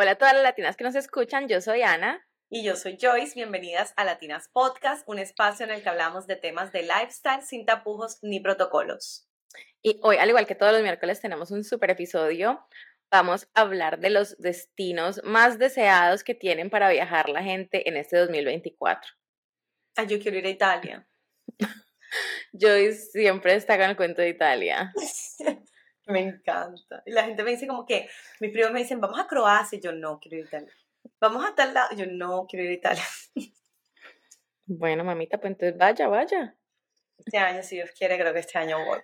Hola a todas las latinas que nos escuchan, yo soy Ana. Y yo soy Joyce, bienvenidas a Latinas Podcast, un espacio en el que hablamos de temas de lifestyle sin tapujos ni protocolos. Y hoy, al igual que todos los miércoles, tenemos un super episodio. Vamos a hablar de los destinos más deseados que tienen para viajar la gente en este 2024. Ay, yo quiero ir a Italia. Joyce siempre está con el cuento de Italia. me encanta. Y la gente me dice como que, mis primos me dicen, vamos a Croacia, y yo no quiero ir a Italia. Vamos a tal lado, yo no quiero ir a Italia. Bueno, mamita, pues entonces vaya, vaya. Este año, si Dios quiere, creo que este año voy.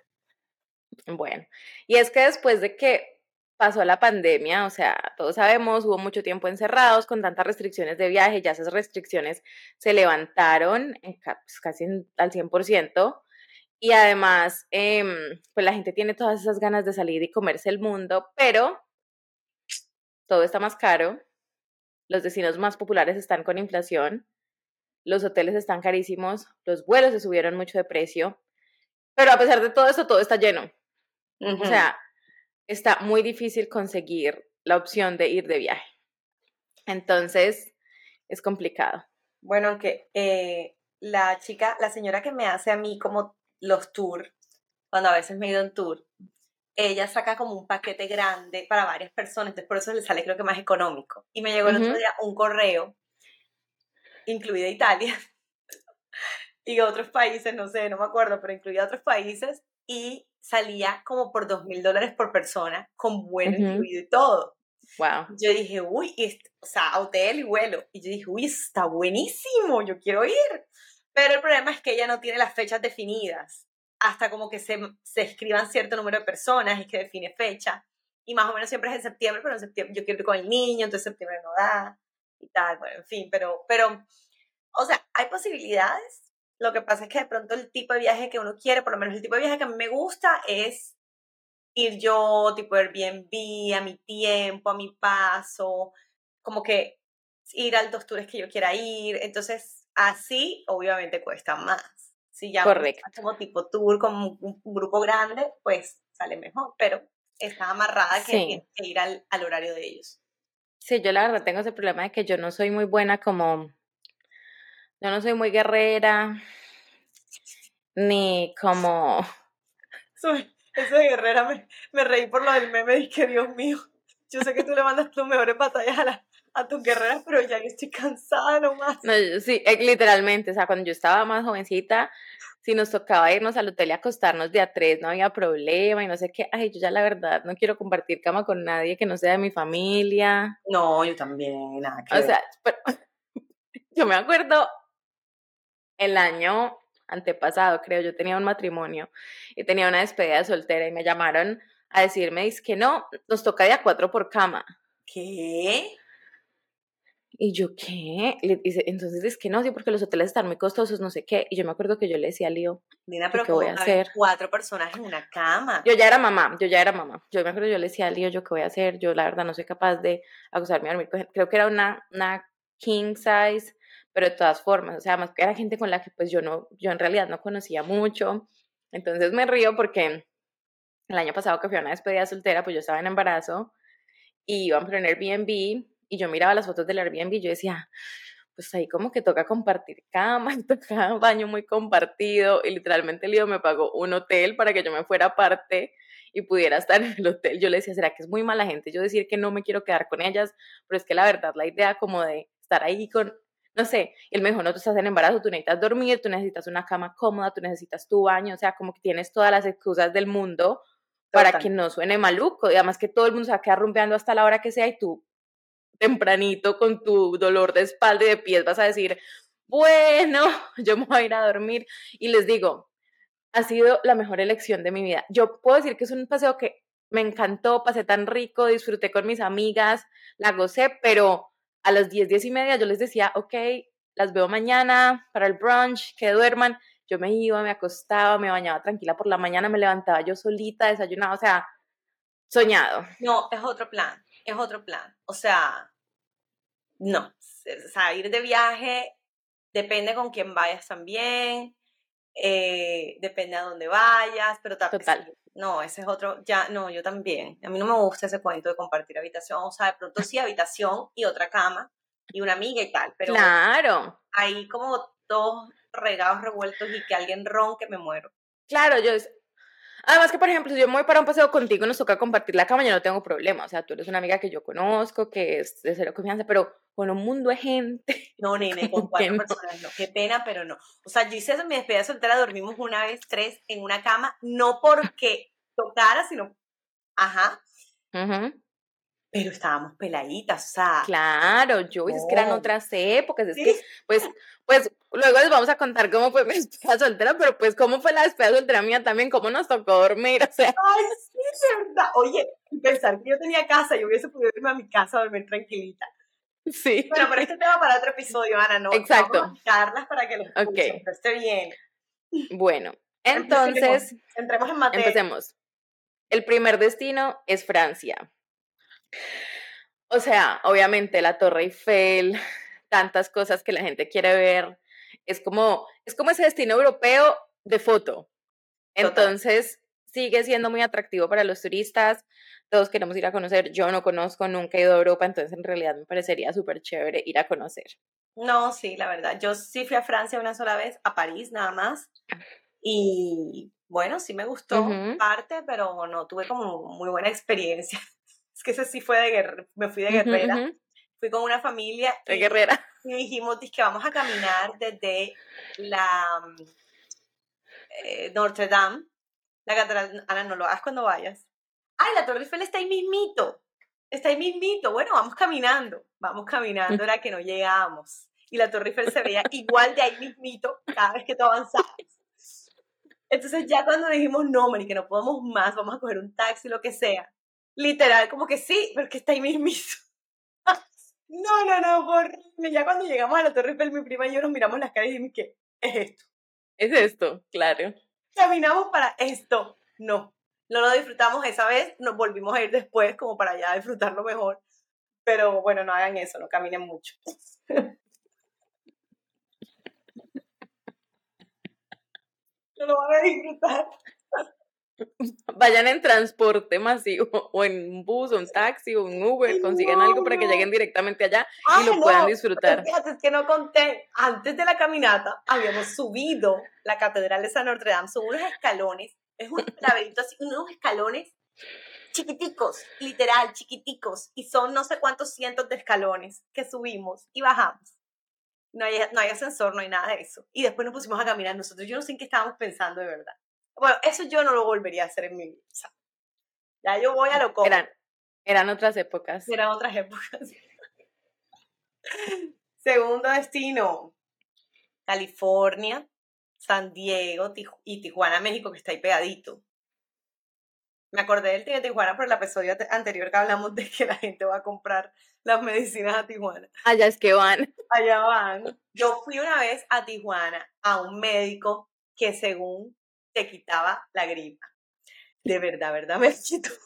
Bueno, y es que después de que pasó la pandemia, o sea, todos sabemos, hubo mucho tiempo encerrados con tantas restricciones de viaje, ya esas restricciones se levantaron pues, casi al 100%, y además, em, pues la gente tiene todas esas ganas de salir y comerse el mundo, pero todo está más caro, los destinos más populares están con inflación, los hoteles están carísimos, los vuelos se subieron mucho de precio, pero a pesar de todo esto, todo está lleno. O sea, está muy difícil conseguir la opción de ir de viaje. Entonces, es complicado. Bueno, aunque eh, la chica, la señora que me hace a mí como los tours, cuando a veces me he ido en tour, ella saca como un paquete grande para varias personas, entonces por eso le sale creo que más económico. Y me llegó el otro día un correo, incluida Italia, y otros países, no sé, no me acuerdo, pero incluía otros países, y salía como por dos mil dólares por persona, con vuelo incluido y todo. Wow. Yo dije, uy, o sea, hotel y vuelo. Y yo dije, uy, está buenísimo, yo quiero ir. Pero el problema es que ella no tiene las fechas definidas hasta como que se, se escriban cierto número de personas y que define fecha. Y más o menos siempre es en septiembre, pero en septiembre yo quiero ir con el niño, entonces septiembre no da y tal, bueno, en fin, pero, pero, o sea, hay posibilidades. Lo que pasa es que de pronto el tipo de viaje que uno quiere, por lo menos el tipo de viaje que a mí me gusta es ir yo, tipo Airbnb, a mi tiempo, a mi paso, como que ir a los tours que yo quiera ir. Entonces, Así, obviamente, cuesta más. Si ya Correcto. como tipo tour, como un, grupo grande, pues sale mejor, pero está amarrada que, ir al, al horario de ellos. Sí, yo la verdad tengo ese problema de que yo no soy muy buena como, yo no soy muy guerrera, ni como... Eso de guerrera me, me reí por lo del meme y que Dios mío, yo sé que tú le mandas tus mejores batallas a la, a tu guerrera, pero ya estoy cansada nomás. No, sí, eh, literalmente, o sea, cuando yo estaba más jovencita, si nos tocaba irnos al hotel y acostarnos de a tres, no había problema y no sé qué. Ay, yo ya la verdad no quiero compartir cama con nadie que no sea de mi familia. No, yo también, nada O sea, yo me acuerdo el año antepasado, creo, yo tenía un matrimonio y tenía una despedida de soltera y me llamaron a decirme, es que no, nos toca de a cuatro por cama. ¿Qué? Y yo, ¿qué? Le dice, entonces es que no, sí, porque los hoteles están muy costosos, no sé qué. Y yo me acuerdo que yo le decía a Lío, Mira, pero ¿qué voy a hacer? Cuatro personas en una cama. Yo ya era mamá, yo ya era mamá. Yo me acuerdo, yo le decía a Lío, ¿yo qué voy a hacer? Yo la verdad no soy capaz de acostarme a dormir. Creo que era una, una king size, pero de todas formas, o sea, más que era gente con la que pues yo no, yo en realidad no conocía mucho. Entonces me río porque el año pasado que fui a una despedida soltera, pues yo estaba en embarazo y iban a poner Airbnb y yo miraba las fotos del Airbnb y yo decía, pues ahí como que toca compartir cama, toca baño muy compartido y literalmente lío me pagó un hotel para que yo me fuera aparte y pudiera estar en el hotel. Yo le decía, ¿será que es muy mala gente yo decir que no me quiero quedar con ellas? Pero es que la verdad, la idea como de estar ahí con, no sé, el mejor no tú estás en embarazo, tú necesitas dormir, tú necesitas una cama cómoda, tú necesitas tu baño, o sea, como que tienes todas las excusas del mundo para que no suene maluco, y además que todo el mundo se va a quedar rumbeando hasta la hora que sea y tú tempranito con tu dolor de espalda y de pies vas a decir, bueno, yo me voy a ir a dormir. Y les digo, ha sido la mejor elección de mi vida. Yo puedo decir que es un paseo que me encantó, pasé tan rico, disfruté con mis amigas, la gocé, pero a las 10, 10 y media yo les decía, ok, las veo mañana para el brunch, que duerman. Yo me iba, me acostaba, me bañaba tranquila por la mañana, me levantaba yo solita, desayunaba, o sea, soñado. No, es otro plan es otro plan. O sea, no. O sea, ir de viaje depende con quién vayas también, eh, depende a dónde vayas, pero Total. no, ese es otro, ya, no, yo también. A mí no me gusta ese cuento de compartir habitación, o sea, de pronto sí habitación y otra cama y una amiga y tal, pero claro. hay como dos regados revueltos y que alguien ronque, me muero. Claro, yo, Además que, por ejemplo, si yo me voy para un paseo contigo y nos toca compartir la cama, yo no tengo problema. O sea, tú eres una amiga que yo conozco, que es de cero confianza, pero con un mundo de gente. No, nene, con cuatro personas no. Qué pena, pero no. O sea, yo hice eso en mi despedida soltera, dormimos una vez tres en una cama, no porque tocara, sino, ajá. Pero estábamos peladitas, o sea. Claro, yo, es que eran otras épocas, es que, pues, pues, luego les vamos a contar cómo fue mi despedida soltera, pero pues, cómo fue la despedida soltera mía también, cómo nos tocó dormir, o sea. Ay, sí, es verdad. Oye, pensar que yo tenía casa, yo hubiese podido irme a mi casa a dormir tranquilita. Sí. Bueno, pero este tema para otro episodio, Ana, ¿no? Exacto. Vamos a para que lo escuchen, okay. esté bien. Bueno, entonces. Entremos en materia. Empecemos. El primer destino es Francia. O sea, obviamente la Torre Eiffel, tantas cosas que la gente quiere ver. Es como, es como ese destino europeo de foto. Entonces, sigue siendo muy atractivo para los turistas. Todos queremos ir a conocer. Yo no conozco, nunca he ido a Europa, entonces en realidad me parecería súper chévere ir a conocer. No, sí, la verdad. Yo sí fui a Francia una sola vez, a París nada más. Y bueno, sí me gustó parte, pero no tuve como muy buena experiencia. Es que ese sí fue de guerrera, me fui de guerrera. Fui con una familia. De guerrera. Y dijimos que vamos a caminar desde la eh, Notre Dame, la catedral. Ana, no lo hagas cuando vayas. Ay, la Torre Eiffel está ahí mismito. Está ahí mismito. Bueno, vamos caminando. Vamos caminando, era que no llegamos. Y la Torre Eiffel se veía igual de ahí mismito cada vez que tú avanzabas. Entonces ya cuando dijimos, no, Mari, que no podemos más, vamos a coger un taxi, lo que sea. Literal, como que sí, pero que está ahí mismito. No, no, no, horrible. Ya cuando llegamos a la Torre Eiffel, mi prima y yo nos miramos las caras y dijimos, ¿qué es esto? Es esto, claro. Caminamos para esto. No, no lo disfrutamos esa vez, nos volvimos a ir después como para ya disfrutarlo mejor. Pero bueno, no hagan eso, no caminen mucho. no lo van a disfrutar. Vayan en transporte masivo o en un bus o un taxi o un Uber, consigan algo para que lleguen directamente allá y lo puedan disfrutar. Fíjate, es que no conté, antes de la caminata habíamos subido la Catedral de San Notre Dame, son unos escalones, es un laberinto así, unos escalones chiquiticos, literal, chiquiticos, y son no sé cuántos cientos de escalones que subimos y bajamos. No hay, no hay ascensor, no hay nada de eso. Y después nos pusimos a caminar nosotros. Yo no sé en qué estábamos pensando de verdad. Bueno, eso yo no lo volvería a hacer en mi vida. ya yo voy a lo como. Eran, eran otras épocas. Eran otras épocas. Segundo destino, California, San Diego y Tijuana, México, que está ahí pegadito. Me acordé del de Tijuana por el episodio anterior que hablamos de que la gente va a comprar las medicinas a Tijuana. Allá es que van. Allá van. Yo fui una vez a Tijuana a un médico que según te quitaba la gripa. De verdad, ¿verdad, me quito.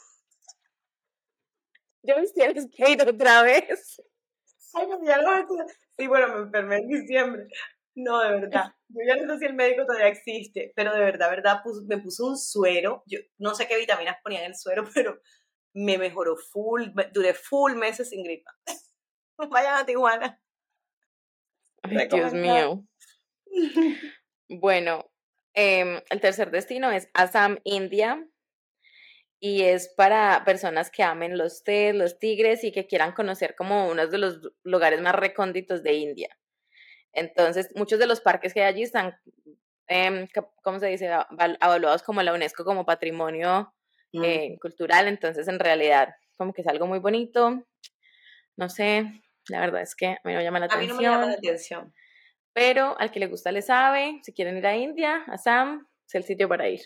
Yo me tienes que ir otra vez. Ay, ya lo Sí, bueno, me enfermé en diciembre. No, de verdad. Yo ya no sé si el médico todavía existe, pero de verdad, verdad, me puso un suero. Yo no sé qué vitaminas ponían en el suero, pero me mejoró full. Duré full meses sin gripa. Vayan a Tijuana. Ay, Dios mío. Bueno, Em, el tercer destino es Assam, India. Y es para personas que amen los tés, los tigres y que quieran conocer como uno de los lugares más recónditos de India. Entonces, muchos de los parques que hay allí están, eh, ¿cómo se dice?, evaluados como la UNESCO como patrimonio eh, cultural. Entonces, en realidad, como que es algo muy bonito. No sé, la verdad es que a mí no me llama la atención. A mí no me llama la atención. Pero al que le gusta le sabe, si quieren ir a India, a Sam, es el sitio para ir.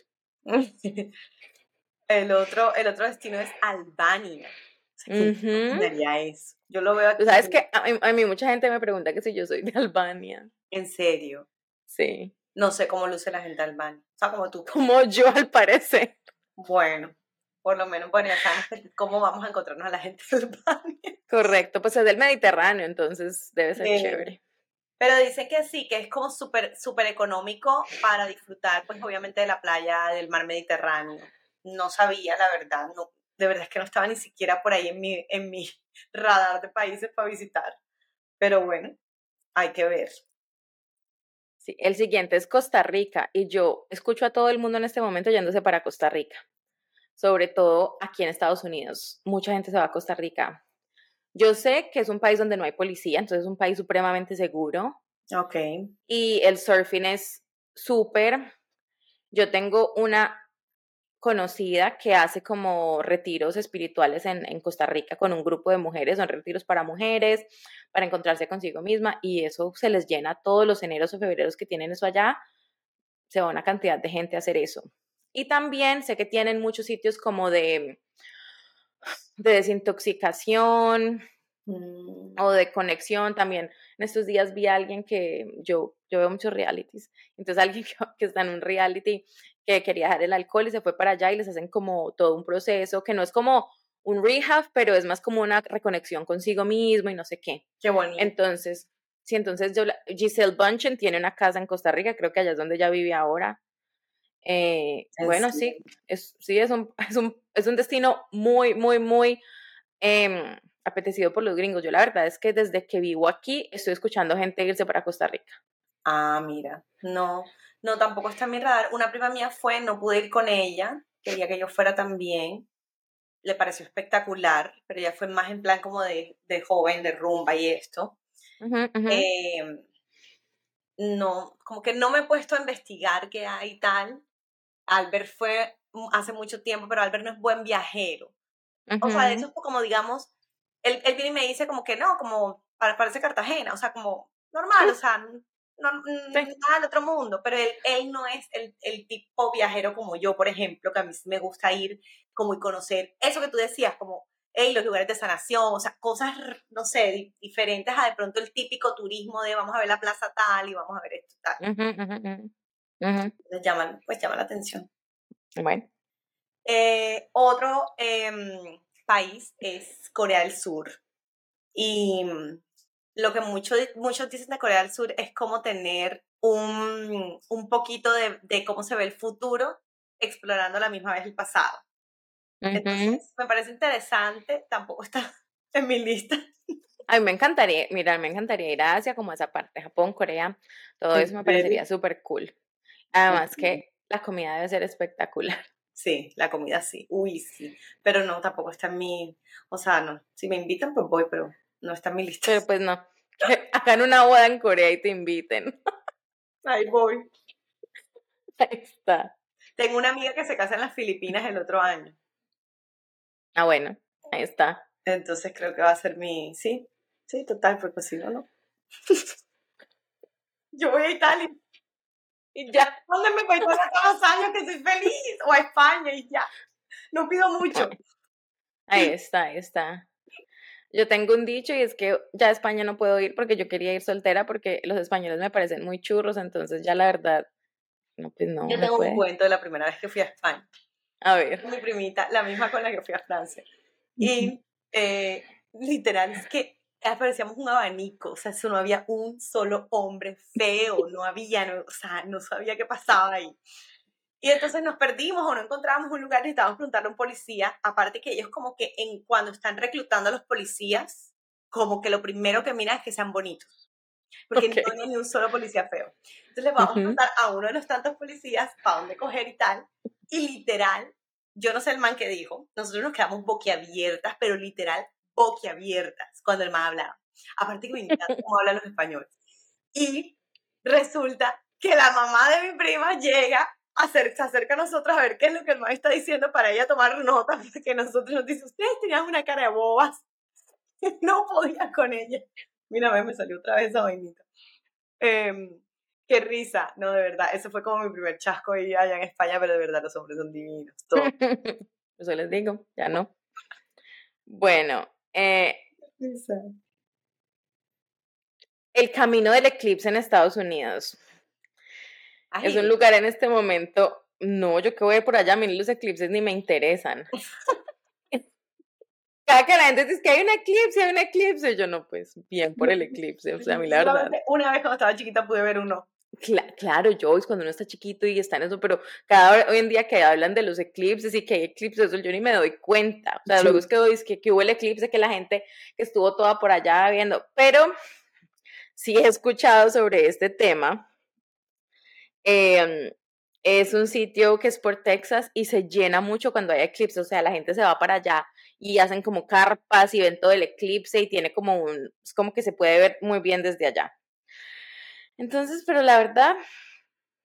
el, otro, el otro destino es Albania. sería eso? Yo lo veo aquí. ¿Sabes que a mí, mucha gente me pregunta que si yo soy de Albania. ¿En serio? Sí. No sé cómo luce la gente de Albania. O sea, como tú. Como yo, al parecer. Bueno, por lo menos, bueno, ya sabemos cómo vamos a encontrarnos a la gente de Albania. Correcto, pues es del Mediterráneo, entonces debe ser chévere. Pero dicen que sí, que es como súper súper económico para disfrutar, pues obviamente de la playa del mar Mediterráneo. no sabía, la verdad, no, de verdad es que no estaba ni siquiera por ahí en mi, en mi radar de países para visitar. Pero bueno, hay que ver. Sí, el siguiente es Costa Rica y yo escucho a todo el mundo en este momento yéndose para Costa Rica, sobre todo aquí en Estados Unidos. Mucha gente se va a Costa Rica. Yo sé que es un país donde no hay policía, entonces es un país supremamente seguro. Ok. Y el surfing es súper. Yo tengo una conocida que hace como retiros espirituales en, en, Costa Rica con un grupo de mujeres, son retiros para mujeres, para encontrarse consigo misma y eso se les llena todos los eneros o febreros que tienen eso allá, se va una cantidad de gente a hacer eso. Y también sé que tienen muchos sitios como de, de desintoxicación, Mm. o de conexión también. En estos días vi a alguien que yo, yo veo muchos realities, entonces alguien que, que, está en un reality que quería dejar el alcohol y se fue para allá y les hacen como todo un proceso que no es como un rehab, pero es más como una reconexión consigo mismo y no sé qué. Qué bonito. Entonces, sí, entonces yo, Giselle Bunchen tiene una casa en Costa Rica, creo que allá es donde ella vive ahora. Eh, bueno, sí, es, sí, es un, es, un, es un destino muy, muy, muy... Eh, apetecido por los gringos. Yo la verdad es que desde que vivo aquí estoy escuchando gente irse para Costa Rica. Ah, mira, no, no, tampoco está en mi radar. Una prima mía fue, no pude ir con ella, quería que yo fuera también. Le pareció espectacular, pero ella fue más en plan como de, de joven, de rumba y esto. Uh -huh, uh -huh. Eh, no, como que no me he puesto a investigar qué hay y tal. Albert fue hace mucho tiempo, pero Albert no es buen viajero. Uh -huh. O sea, de hecho, como digamos, él, él viene y me dice como que no, como parece Cartagena, o sea, como normal, o sea, no, sí. nada del otro mundo, pero él, él no es el, el, tipo viajero como yo, por ejemplo, que a mí me gusta ir como y conocer eso que tú decías, como, hey, los lugares de sanación, o sea, cosas, no sé, diferentes a de pronto el típico turismo de vamos a ver la plaza tal y vamos a ver esto tal. Uh -huh, uh -huh. Uh -huh. Entonces llama, pues llama la atención. Bueno. Eh, otro eh, país es Corea del Sur. Y lo que mucho, muchos dicen de Corea del Sur es como tener un, un poquito de, de, cómo se ve el futuro explorando a la misma vez el pasado. Uh -huh. Entonces, me parece interesante, tampoco está en mi lista. A mí me encantaría, mira, me encantaría ir a Asia, como a esa parte, Japón, Corea, todo eso me parecería súper cool. Además -huh. que la comida debe ser espectacular. Sí, la comida sí, uy, sí, pero no, tampoco está en mi, o sea, no, si me invitan pues voy, pero no está en mi lista. Pero pues no, en una boda en Corea y te inviten. Ahí voy. Ahí está. Tengo una amiga que se casa en las Filipinas el otro año. Ah, bueno, ahí está. Entonces creo que va a ser mi, sí, sí, total, porque si no, no. Yo voy a Italia. Y ya, ¿dónde me voy todos los años que soy feliz? O a España y ya. No pido mucho. Ahí está, ahí está. Yo tengo un dicho y es que ya a España no puedo ir porque yo quería ir soltera porque los españoles me parecen muy churros, entonces ya la verdad, no, pues no. Yo tengo un cuento de la primera vez que fui a España. A ver. Mi primita, la misma con la que fui a Francia. Y eh, literal, es que aparecíamos un abanico, o sea, eso no había un solo hombre feo, no había, no, o sea, no sabía qué pasaba ahí. Y entonces nos perdimos o no encontrábamos un lugar, necesitábamos preguntarle a un policía, aparte que ellos como que en, cuando están reclutando a los policías, como que lo primero que miran es que sean bonitos, porque okay. no hay ni un solo policía feo. Entonces les vamos uh -huh. a preguntar a uno de los tantos policías para dónde coger y tal, y literal, yo no sé el man que dijo, nosotros nos quedamos boquiabiertas, pero literal boquiabiertas cuando el man hablaba. Aparte que me encanta cómo hablan los españoles. Y resulta que la mamá de mi prima llega, a hacer, se acerca a nosotros a ver qué es lo que el man está diciendo para ella tomar nota, porque nosotros nos dice, ustedes tenían una cara de bobas. No podía con ella. Mira, me salió otra vez esa vainita. Eh, qué risa, no, de verdad. Eso fue como mi primer chasco allá en España, pero de verdad los hombres son divinos. Todos. Eso les digo, ya no. Bueno, eh, el camino del eclipse en Estados Unidos. Ay. Es un lugar en este momento. No, yo que voy por allá, a mí los eclipses ni me interesan. Cada que la gente dice que hay un eclipse, hay un eclipse, yo no, pues bien por el eclipse, o sea, a mí la verdad. Una vez cuando estaba chiquita pude ver uno, claro, Joyce, cuando uno está chiquito y está en eso, pero cada hoy en día que hablan de los eclipses y que hay eclipses, yo ni me doy cuenta. O sea, luego es que, doy, que, que hubo el eclipse, que la gente que estuvo toda por allá viendo, pero sí he escuchado sobre este tema. Eh, es un sitio que es por Texas y se llena mucho cuando hay eclipse, o sea, la gente se va para allá y hacen como carpas y ven todo el eclipse y tiene como un, es como que se puede ver muy bien desde allá. Entonces, pero la verdad,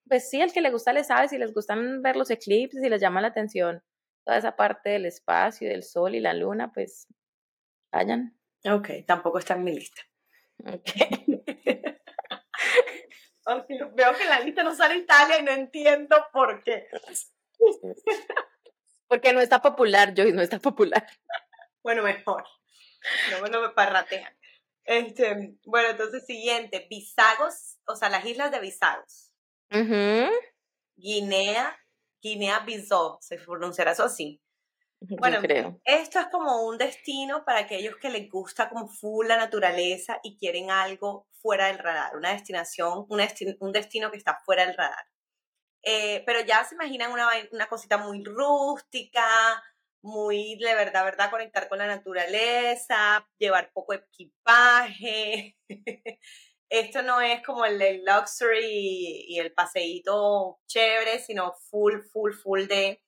pues sí, al que le gusta le sabe, si les gustan ver los eclipses, y les llama la atención toda esa parte del espacio, del sol y la luna, pues vayan. Ok, tampoco está en mi lista. Ok. Veo que en la lista no sale Italia y no entiendo por qué. Porque no está popular, Joyce, no está popular. Bueno, mejor. No me lo parratean. Este, bueno, entonces siguiente, Bisagos, o sea, las islas de Bisagos. Guinea, Guinea-Bissau, se pronunciará eso así. Bueno, creo. esto es como un destino para aquellos que les gusta como full la naturaleza y quieren algo fuera del radar, una destinación, un destino que está fuera del radar. Eh, pero ya se imaginan una, una cosita muy rústica, muy de verdad, verdad, conectar con la naturaleza, llevar poco equipaje. Esto no es como el, el luxury y el paseíto chévere, sino full, full, full de,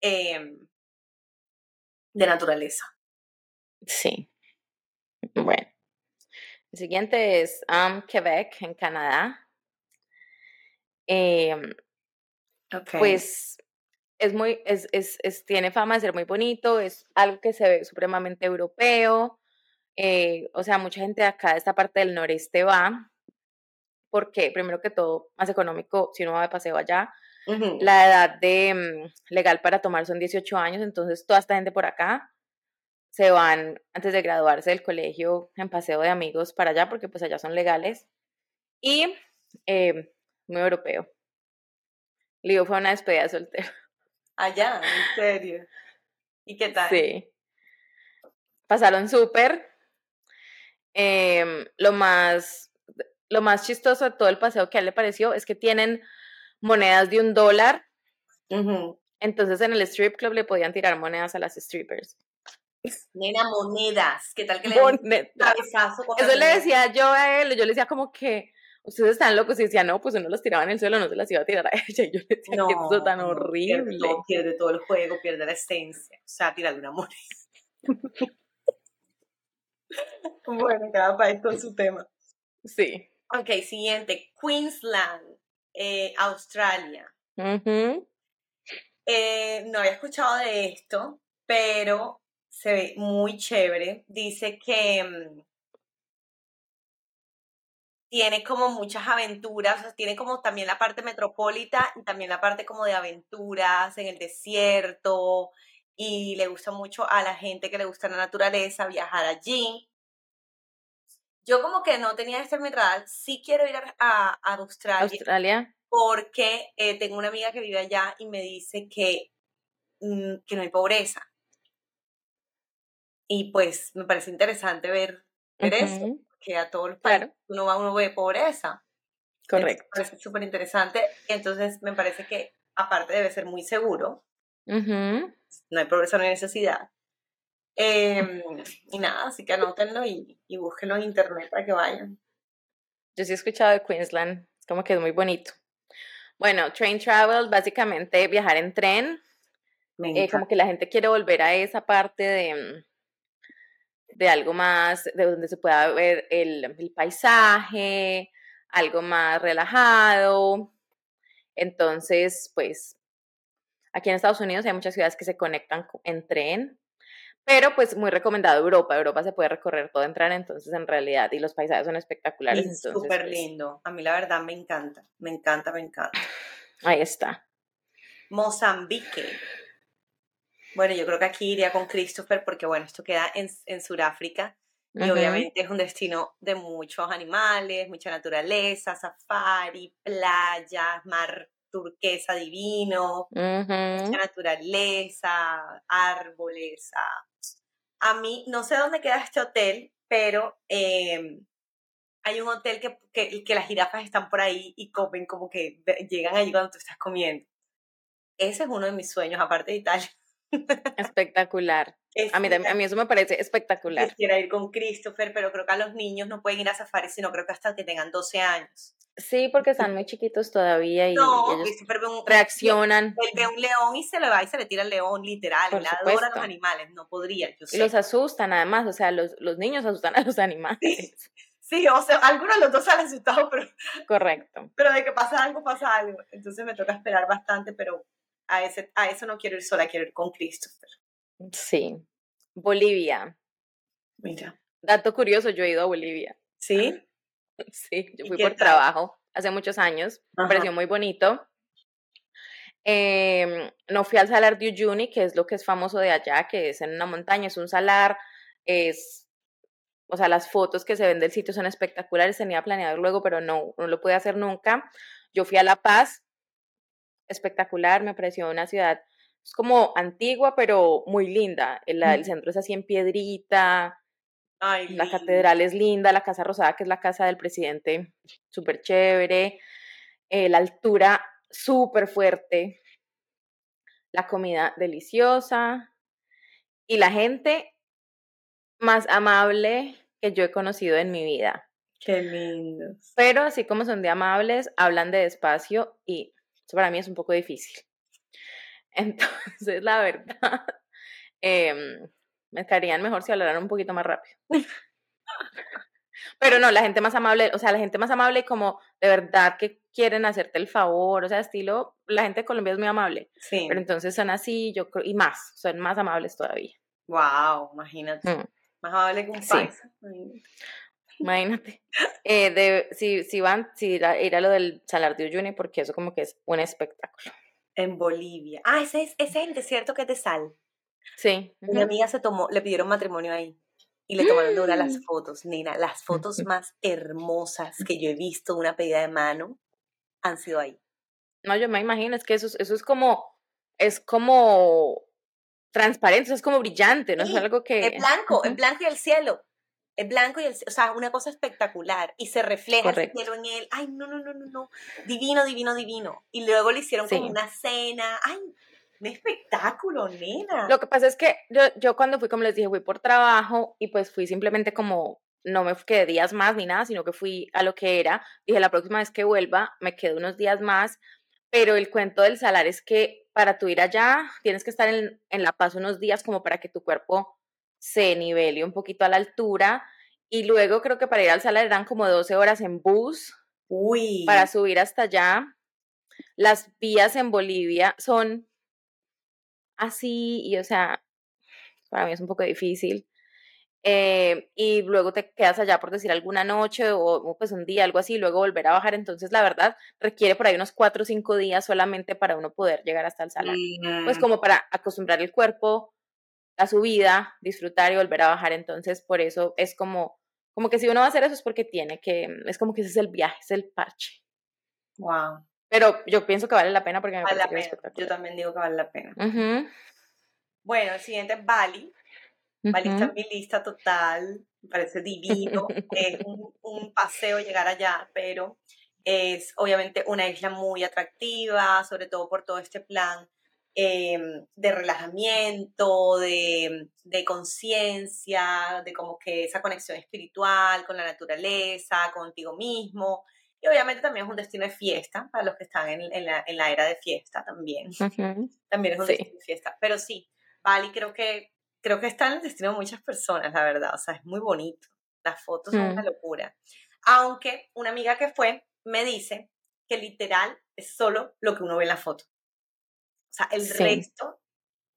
em, de naturaleza. Sí. Bueno. El siguiente es um, Quebec, en Canadá. Em, pues es muy, es, es, es, tiene fama de ser muy bonito, es algo que se ve supremamente europeo. Eh, o sea, mucha gente de acá, de esta parte del noreste va, porque primero que todo, más económico si uno va de paseo allá. La edad de mm, legal para tomar son 18 años, entonces toda esta gente por acá se van antes de graduarse del colegio en paseo de amigos para allá, porque pues allá son legales. Y eh, muy europeo. Lío fue una despedida de soltero. Allá, en serio. ¿Y qué tal? Sí. Pasaron súper. Em, lo más lo más chistoso de todo el paseo que a él le pareció es que tienen monedas de un dólar. Entonces en el strip club le podían tirar monedas a las strippers. Nena, monedas. ¿Qué tal que le Moneda. Eso le decía yo a él, yo le decía como que ustedes están locos y decía, no, pues uno los tiraba en el suelo, no se las iba a tirar a ella. Y yo le decía, que esto tan horrible. Pierde todo, el juego, pierde la esencia. O sea, tirar una moneda. bueno, cada país con su tema. Sí. Ok, siguiente. Queensland, eh, Australia. eh, no había escuchado de esto, pero se ve muy chévere. Dice que mm, tiene como muchas aventuras, tiene como también la parte metropolita y también la parte como de aventuras en el desierto y le gusta mucho a la gente que le gusta la naturaleza viajar allí. Yo como que no tenía este mi sí quiero ir a, Australia, Australia. porque eh, tengo una amiga que vive allá y me dice que, mm, que no hay pobreza. Y pues me parece interesante ver, eso, que a todos los países uno va, uno ve pobreza. Correcto. Me parece súper interesante. Entonces me parece que aparte debe ser muy seguro. No hay pobreza, no hay necesidad. Em, y nada, así que anótenlo y, y búsquenlo en internet para que vayan. Yo sí he escuchado de Queensland, como que es muy bonito. Bueno, train travel, básicamente viajar en tren. Eh, como que la gente quiere volver a esa parte de, de algo más, de donde se pueda ver el, el paisaje, algo más relajado. Entonces, pues, aquí en Estados Unidos hay muchas ciudades que se conectan en tren, pero pues muy recomendado Europa. Europa se puede recorrer todo en tren, entonces en realidad, y los paisajes son espectaculares. Es súper pues lindo. A mí la verdad me encanta, me encanta, me encanta. Ahí está. Mozambique. Bueno, yo creo que aquí iría con Christopher porque, bueno, esto queda en, en Sudáfrica y obviamente es un destino de muchos animales, mucha naturaleza, safari, playas, mar turquesa divino, mucha naturaleza, árboles. A, mí, no sé dónde queda este hotel, pero em, hay un hotel que, que, que las jirafas están por ahí y comen como que llegan allí cuando tú estás comiendo. Ese es uno de mis sueños, aparte de Italia. Espectacular. A, mí, a mí eso me parece espectacular. Quisiera ir con Christopher, pero creo que a los niños no pueden ir a safari, sino creo que hasta que tengan 12 años. Sí, porque están muy chiquitos todavía y, no, ellos reaccionan. Él ve un león y se le va y se le tira el león, literal. Por adora los animales, no podría. Yo Y los asustan además, o sea, los, los niños asustan a los animales. Sí, o sea, algunos de los dos han asustado, pero... Correcto. Pero de que pasa algo, pasa algo. Entonces me toca esperar bastante, pero a, ese, a eso no quiero ir sola, quiero ir con Christopher. Sí. Bolivia. Mira. Dato curioso, yo he ido a Bolivia. ¿Sí? Sí, yo fui por trabajo hace muchos años. Me pareció muy bonito. Em, no fui al Salar de Uyuni, que es lo que es famoso de allá, que es en una montaña, es un salar, es, o sea, las fotos que se ven del sitio son espectaculares, tenía planeado luego, pero no, no lo pude hacer nunca. Yo fui a La Paz, espectacular, me pareció una ciudad es como antigua, pero muy linda. El, el centro es así en piedrita, la catedral es linda, la Casa Rosada, que es la casa del presidente, súper chévere. Eh, la altura, súper fuerte. La comida deliciosa. Y la gente más amable que yo he conocido en mi vida. Qué lindos. Pero así como son de amables, hablan de despacio y eso para mí es un poco difícil. Entonces, la verdad, eh, me estarían mejor si hablaran un poquito más rápido. Pero no, la gente más amable, o sea, la gente más amable como de verdad que quieren hacerte el favor, o sea, estilo, la gente de Colombia es muy amable. Sí. Pero entonces son así, yo creo, y más, son más amables todavía. Wow, imagínate. Mm. Más amable que un paisa. Imagínate. Eh, de, si, si van, si ir a, lo del Salar de Uyuni, porque eso como que es un espectáculo. En Bolivia. Ah, ese es, ese es el desierto que es de sal. Sí. Mi amiga se tomó, le pidieron matrimonio ahí y le tomaron de una las fotos, Nina. Las fotos más hermosas que yo he visto una pedida de mano han sido ahí. No, yo me imagino, es que eso, eso es como, es como transparente, es como brillante, no es algo que... Es blanco, es blanco y el cielo. Es blanco y el o sea, una cosa espectacular. Y se refleja el cielo en él. Ay, no, no, no, no, no. Divino, divino, divino. Y luego le hicieron como una cena. Ay, un espectáculo, nena. Lo que pasa es que yo, yo cuando fui, como les dije, fui por trabajo y pues fui simplemente como, no me quedé días más ni nada, sino que fui a lo que era. Dije, la próxima vez que vuelva, me quedo unos días más. Pero el cuento del salar es que para tú ir allá, tienes que estar en, en La Paz unos días como para que tu cuerpo se nivele un poquito a la altura. Y luego creo que para ir al salar eran como 12 horas en bus. Uy. Para subir hasta allá. Las vías en Bolivia son así y o sea, para mí es un poco difícil. Eh, y luego te quedas allá por decir alguna noche o pues un día, algo así, y luego volver a bajar. Entonces, la verdad, requiere por ahí unos cuatro o cinco días solamente para uno poder llegar hasta el salón. Pues como para acostumbrar el cuerpo a su vida, disfrutar y volver a bajar. Entonces, por eso es como, como que si uno va a hacer eso es porque tiene que, es como que ese es el viaje, es el parche. Wow. Pero yo pienso que vale la pena porque me vale parece la pena. Yo también digo que vale la pena. Bueno, el siguiente es Bali. Bali está en mi lista total. Me parece divino. es un, paseo llegar allá, pero es obviamente una isla muy atractiva, sobre todo por todo este plan em, de relajamiento, de, de conciencia, de como que esa conexión espiritual con la naturaleza, contigo mismo. Y obviamente también es un destino de fiesta para los que están en, en, la, en la, era de fiesta también. También es un destino de fiesta. Pero sí, Bali creo que, creo que está en el destino de muchas personas, la verdad. O sea, es muy bonito. Las fotos son una mm. locura. Aunque una amiga que fue me dice que literal es solo lo que uno ve en la foto. Sea, el resto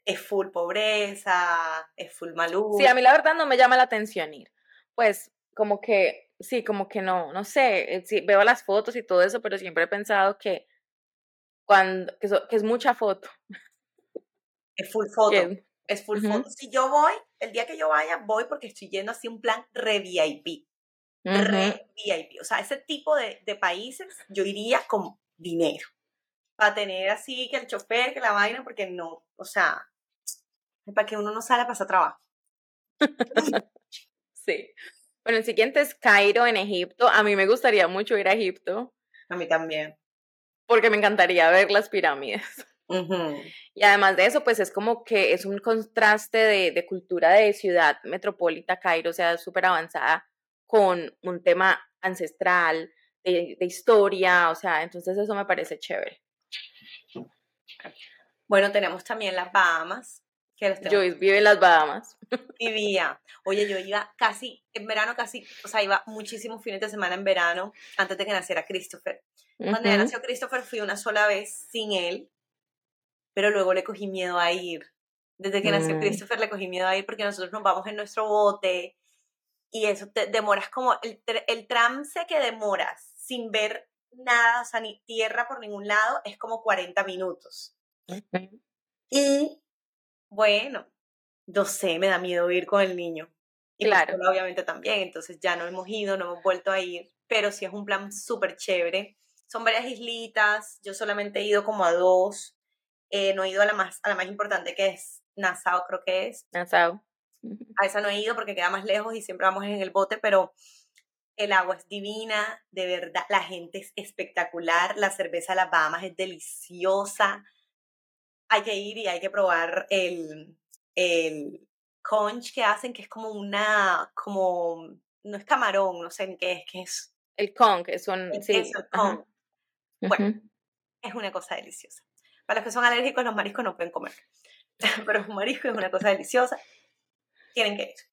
es full pobreza, es full malú. Sí, a mí la verdad no me llama la atención ir. Pues como que sí, como que no, no sé, eh, sí, veo las fotos y todo eso, pero siempre he pensado que cuando, que, es mucha foto. Es full foto. Es full foto. Si yo voy, el día que yo vaya, voy porque estoy yendo así un plan re VIP. Re VIP. O sea, ese tipo de, de países yo iría con dinero. Para tener así que el chofer, que la vaina, porque no, o sea, para que uno no sale a pasar trabajo. sí. Bueno, el siguiente es Cairo en Egipto. A mí me gustaría mucho ir a Egipto. A mí también. Porque me encantaría ver las pirámides. Y además de eso, pues es como que es un contraste de, de cultura de ciudad metropolita, Cairo, o sea, súper avanzada, con un tema ancestral, de, de, historia, o sea, entonces eso me parece chévere. Bueno, tenemos también las Bahamas. Que Joyce vive en las Bahamas. Vivía. Oye, yo iba casi, en verano casi, o sea, iba muchísimos fines de semana en verano antes de que naciera Christopher. Cuando ya nació Christopher fui una sola vez sin él, pero luego le cogí miedo a ir. Desde que nació mm. Christopher le cogí miedo a ir porque nosotros nos vamos en nuestro bote y eso te demoras como el, el trance que demoras sin ver nada, o sea, ni tierra por ningún lado, es como 40 minutos. Y bueno, yo sé, me da miedo ir con el niño. Y claro. obviamente también, entonces ya no hemos ido, no hemos vuelto a ir, pero sí es un plan súper chévere. Son varias islitas, yo solamente he ido como a dos, eh, no he ido a la, más, a la más importante que es Nassau, creo que es. Nassau. A esa no he ido porque queda más lejos y siempre vamos en el bote, pero el agua es divina, de verdad, la gente es espectacular, la cerveza de las Bahamas es deliciosa. Hay que ir y hay que probar el, el conch que hacen, que es como una, como, no es camarón, no sé en qué es, que es. El conch, es un, sí. Es Bueno, es una cosa deliciosa. Para los que son alérgicos, los mariscos no pueden comer. Pero un marisco es una cosa deliciosa. Tienen que ir.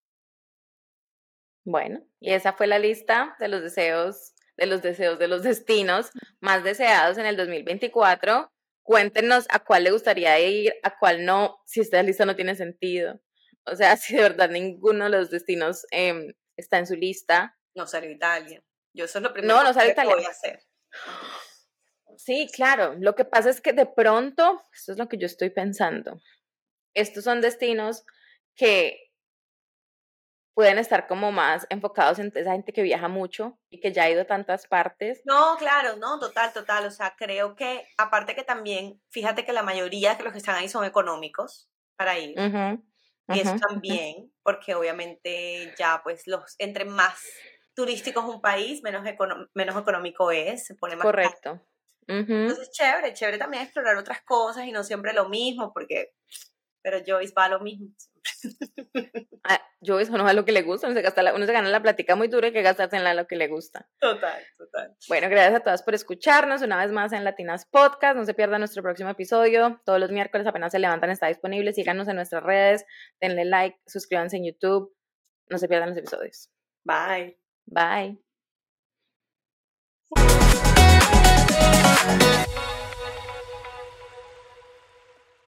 Bueno, y esa fue la lista de los deseos, de los deseos, de los destinos más deseados en el 2024. Cuéntenos a cuál le gustaría ir, a cuál no, si esta lista no tiene sentido. O sea, si de verdad ninguno de los destinos em, está en su lista. No salió Italia. Yo eso es lo primero no, no que voy a hacer. Sí, claro. Lo que pasa es que de pronto, esto es lo que yo estoy pensando. Estos son destinos que pueden estar como más enfocados en esa gente que viaja mucho y que ya ha ido a tantas partes. No, claro, no, total, total. O sea, creo que aparte que también, fíjate que la mayoría de los que están ahí son económicos para ir. y eso también, porque obviamente ya pues los, entre más turísticos un país, menos, menos económico es, se pone más Correcto. Entonces, chévere, chévere también explorar otras cosas y no siempre lo mismo, porque, pero Joyce va a lo mismo. Ah, yo eso no es lo que le gusta, uno se, gasta uno se gana la plática muy dura y que gastarse en la, lo que le gusta. Total, total. Bueno, gracias a todas por escucharnos una vez más en Latinas Podcast. No se pierda nuestro próximo episodio. Todos los miércoles apenas se levantan, está disponible. Síganos en nuestras redes, denle like, suscríbanse en YouTube. No se pierdan los episodios. Bye. Bye.